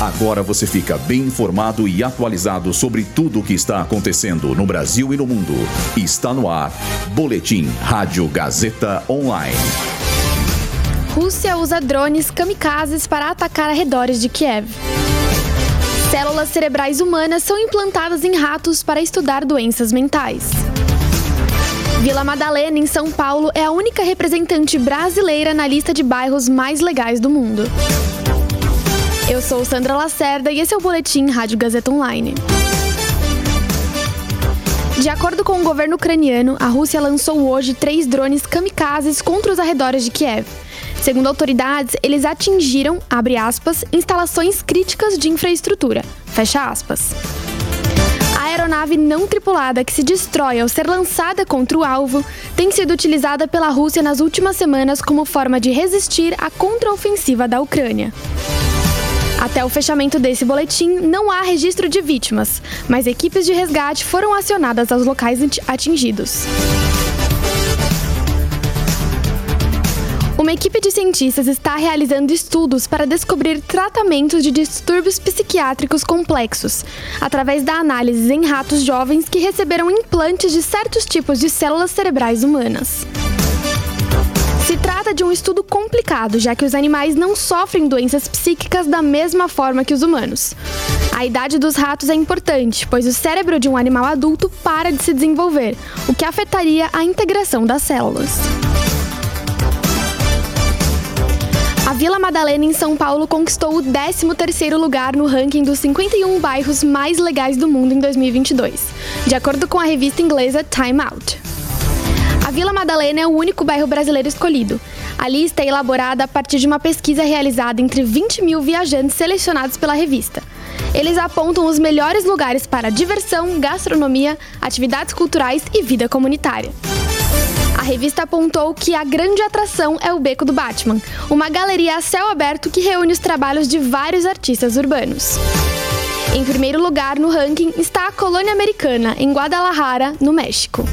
Agora você fica bem informado e atualizado sobre tudo o que está acontecendo no Brasil e no mundo. Está no ar. Boletim Rádio Gazeta Online. Rússia usa drones kamikazes para atacar arredores de Kiev. Células cerebrais humanas são implantadas em ratos para estudar doenças mentais. Vila Madalena, em São Paulo, é a única representante brasileira na lista de bairros mais legais do mundo. Sou Sandra Lacerda e esse é o Boletim Rádio Gazeta Online. De acordo com o governo ucraniano, a Rússia lançou hoje três drones kamikazes contra os arredores de Kiev. Segundo autoridades, eles atingiram, abre aspas, instalações críticas de infraestrutura, fecha aspas aeronave não tripulada que se destrói ao ser lançada contra o alvo tem sido utilizada pela Rússia nas últimas semanas como forma de resistir à contraofensiva da Ucrânia. Até o fechamento desse boletim, não há registro de vítimas, mas equipes de resgate foram acionadas aos locais atingidos. Uma equipe de cientistas está realizando estudos para descobrir tratamentos de distúrbios psiquiátricos complexos, através da análise em ratos jovens que receberam implantes de certos tipos de células cerebrais humanas. Se trata de um estudo complicado, já que os animais não sofrem doenças psíquicas da mesma forma que os humanos. A idade dos ratos é importante, pois o cérebro de um animal adulto para de se desenvolver, o que afetaria a integração das células. A Vila Madalena, em São Paulo, conquistou o 13º lugar no ranking dos 51 bairros mais legais do mundo em 2022, de acordo com a revista inglesa Time Out. A Vila Madalena é o único bairro brasileiro escolhido. A lista é elaborada a partir de uma pesquisa realizada entre 20 mil viajantes selecionados pela revista. Eles apontam os melhores lugares para diversão, gastronomia, atividades culturais e vida comunitária. A revista apontou que a grande atração é o Beco do Batman, uma galeria a céu aberto que reúne os trabalhos de vários artistas urbanos. Em primeiro lugar no ranking está a Colônia Americana, em Guadalajara, no México.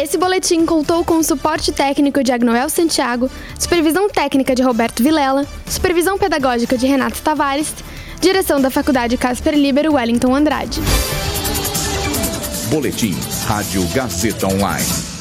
Esse boletim contou com o suporte técnico de Agnoel Santiago, supervisão técnica de Roberto Vilela, supervisão pedagógica de Renato Tavares, direção da Faculdade Casper Libero Wellington Andrade. Boletim Rádio Gazeta Online.